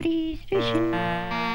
PlayStation. 触 mm.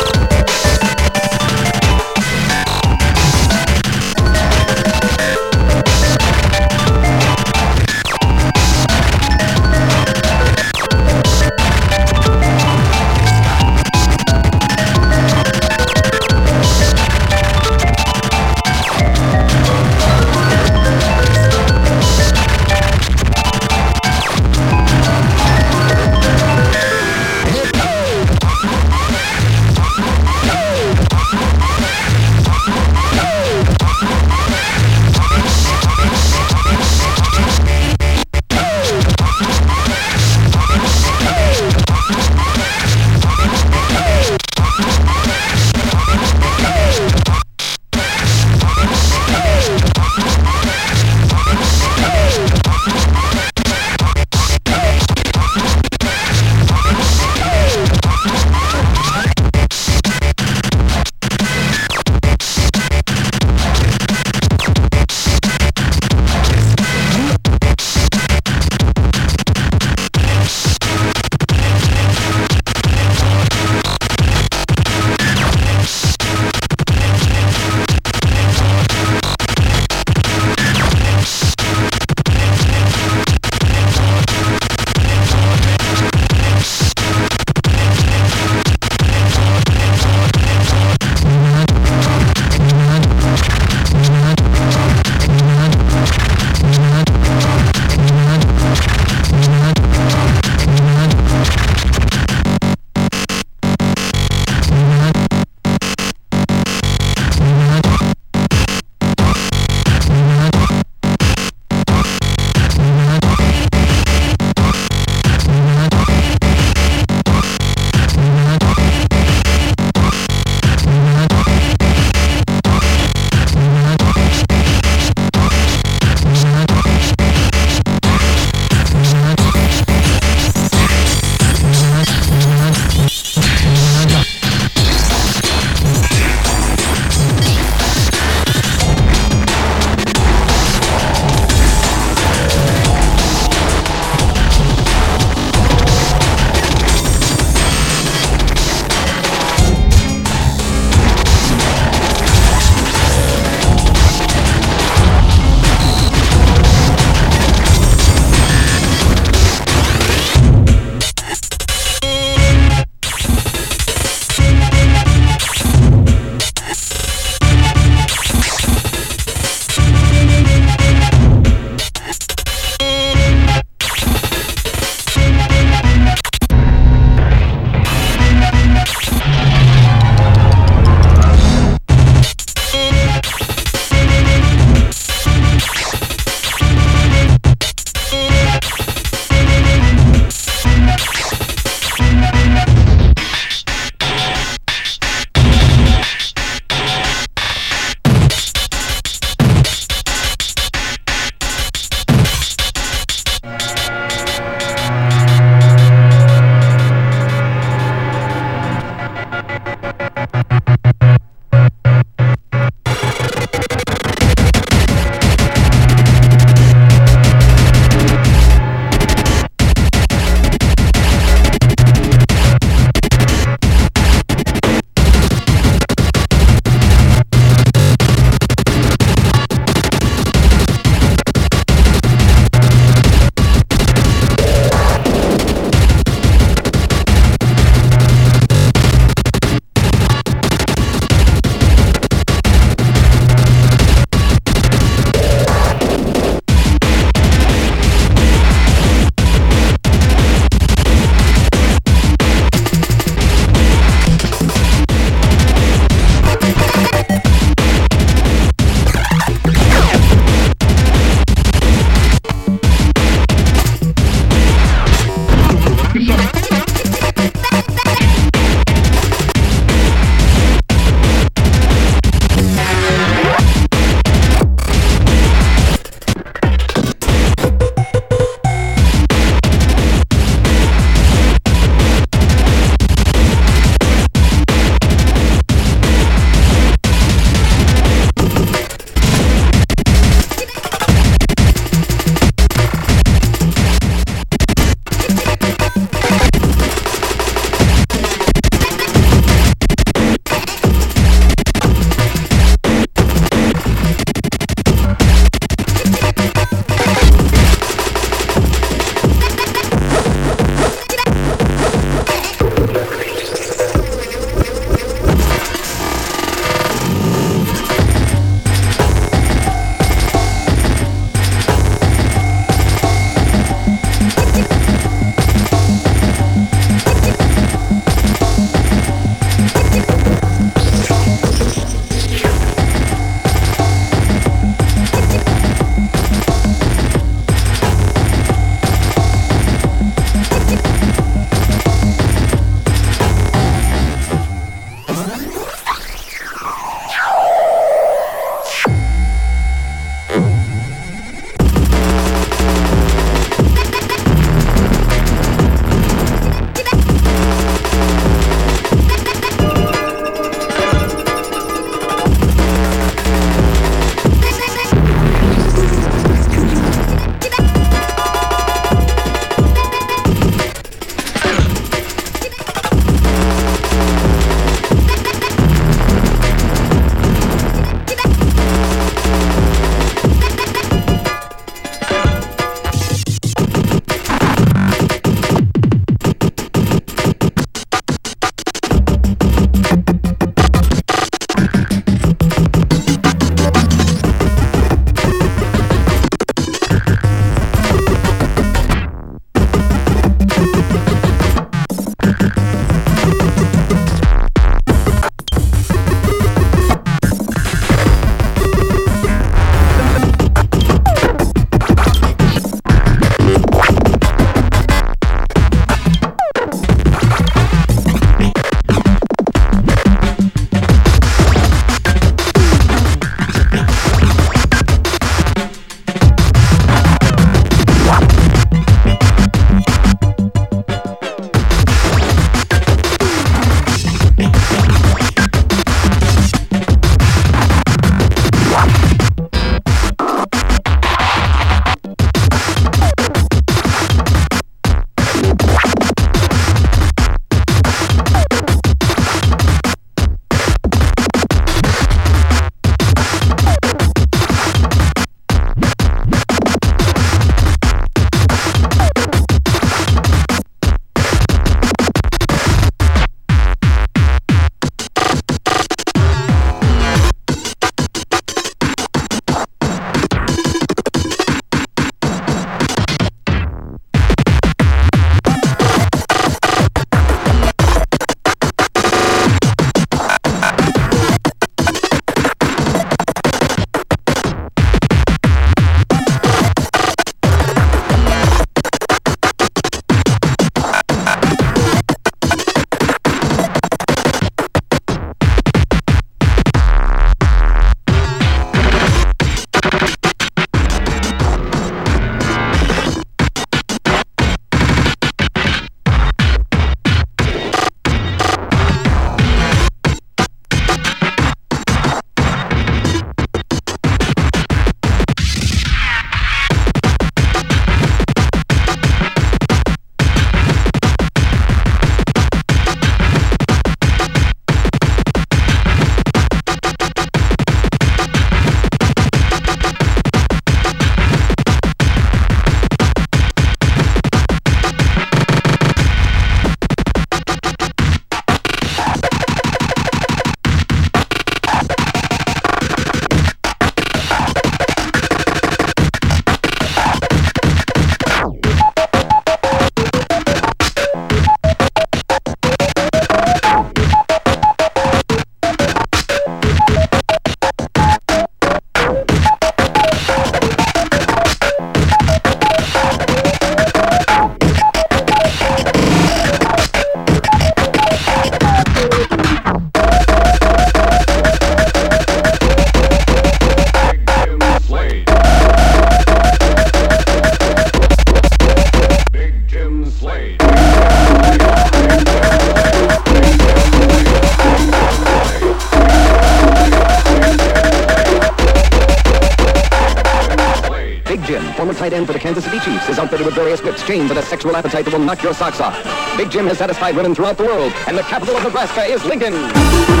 Knock your socks off. Big Jim has satisfied women throughout the world, and the capital of Nebraska is Lincoln.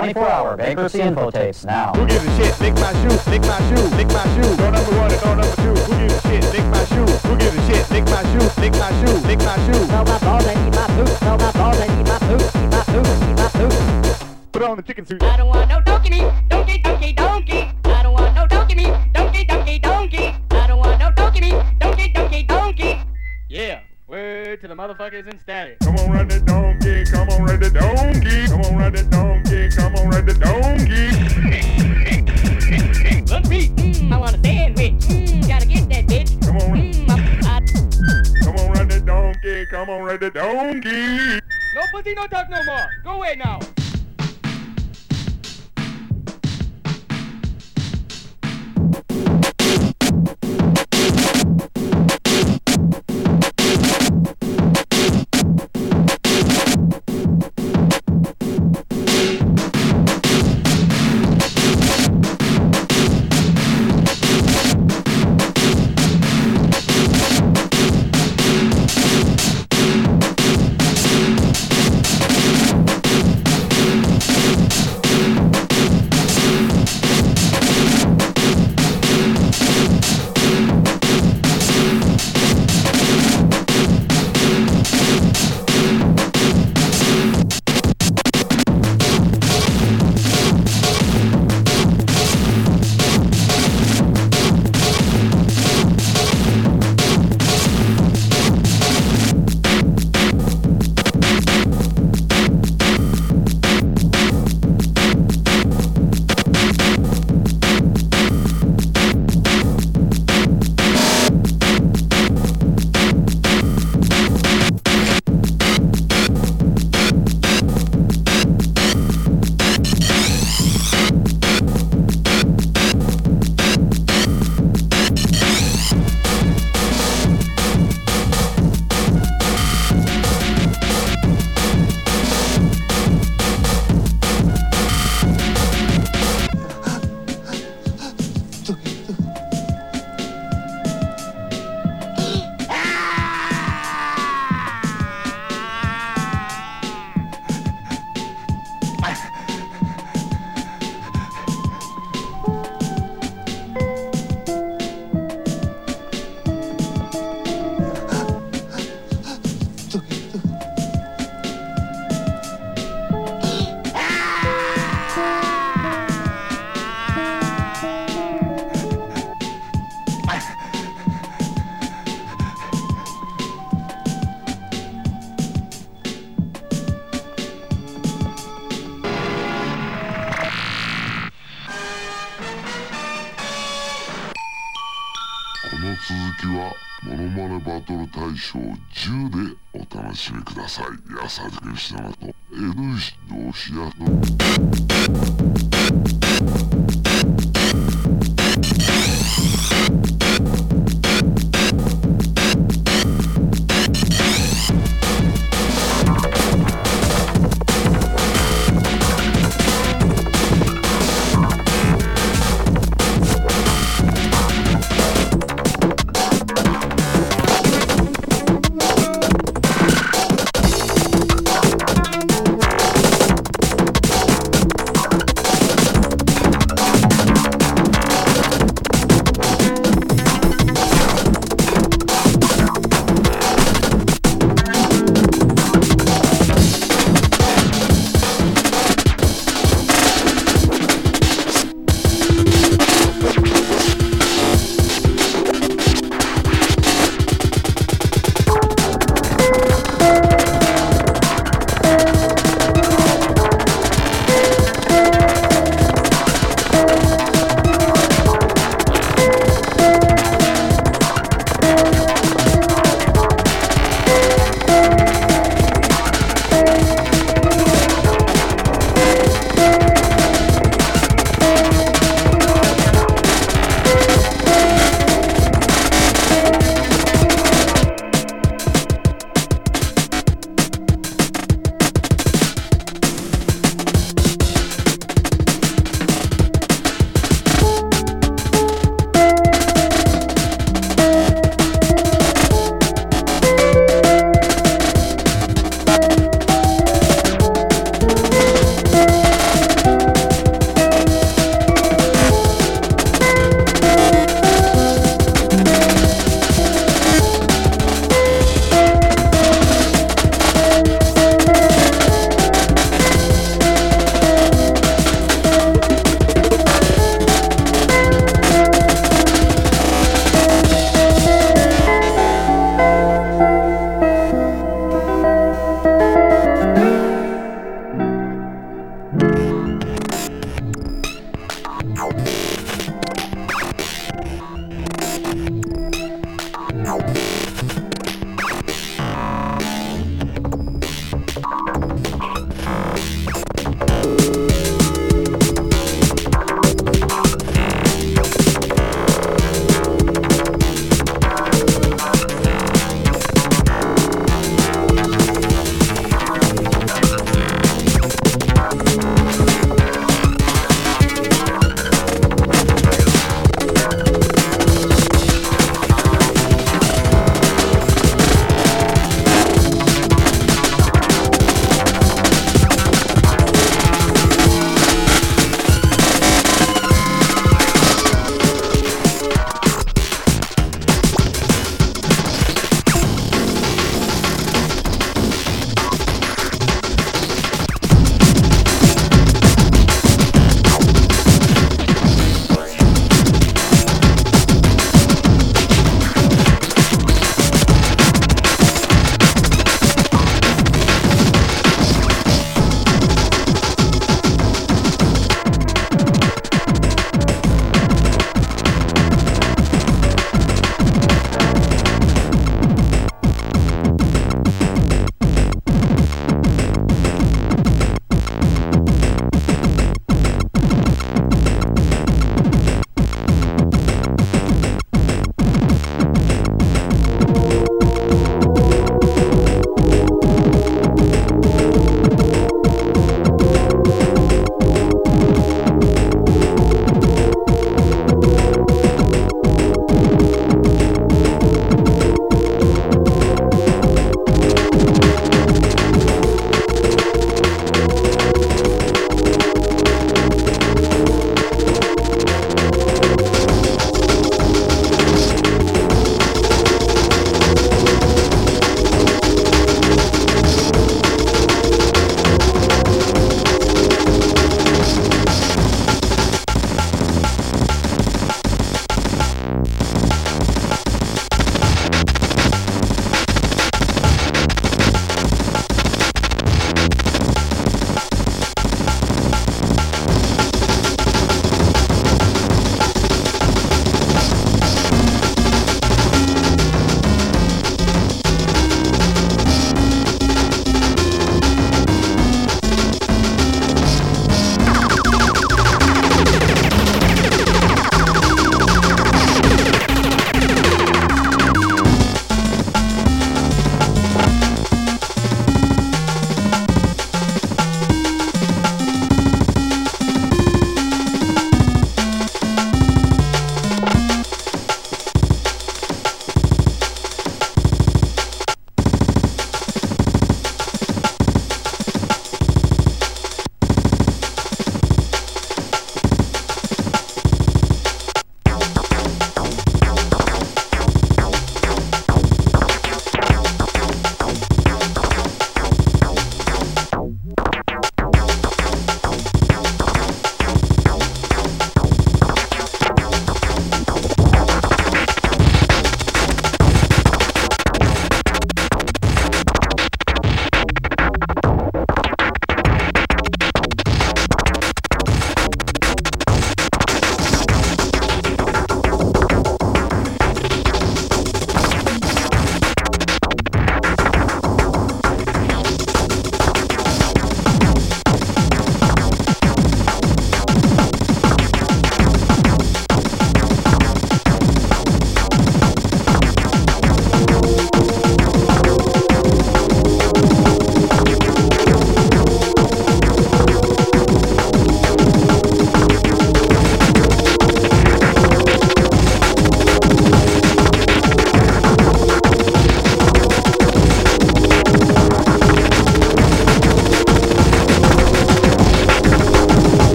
24-hour bankruptcy info tapes now. Who gives a shit? Lick my shoe, lick my shoe, lick my shoe. Door number one and door number two. Who gives a shit? Lick my shoe. Who gives a shit? Lick my shoe, lick my shoe, lick my shoe. Smell my balls and eat my poop. Smell my balls and eat my poop. Eat my poop. Eat my poop. Put on the chicken suit. I don't want no donkey meat. Donkey, donkey, donkey. Word to motherfuckers in static. Come on, ride the donkey. Come on, ride the donkey. Come on, ride the donkey. Come on, ride the donkey. Look me. Mm, I want a sandwich. Mm, gotta get that bitch. Come on, Mm, I, I, come on, ride the donkey. Come on, ride the donkey. No pussy, no talk no more. Go away now.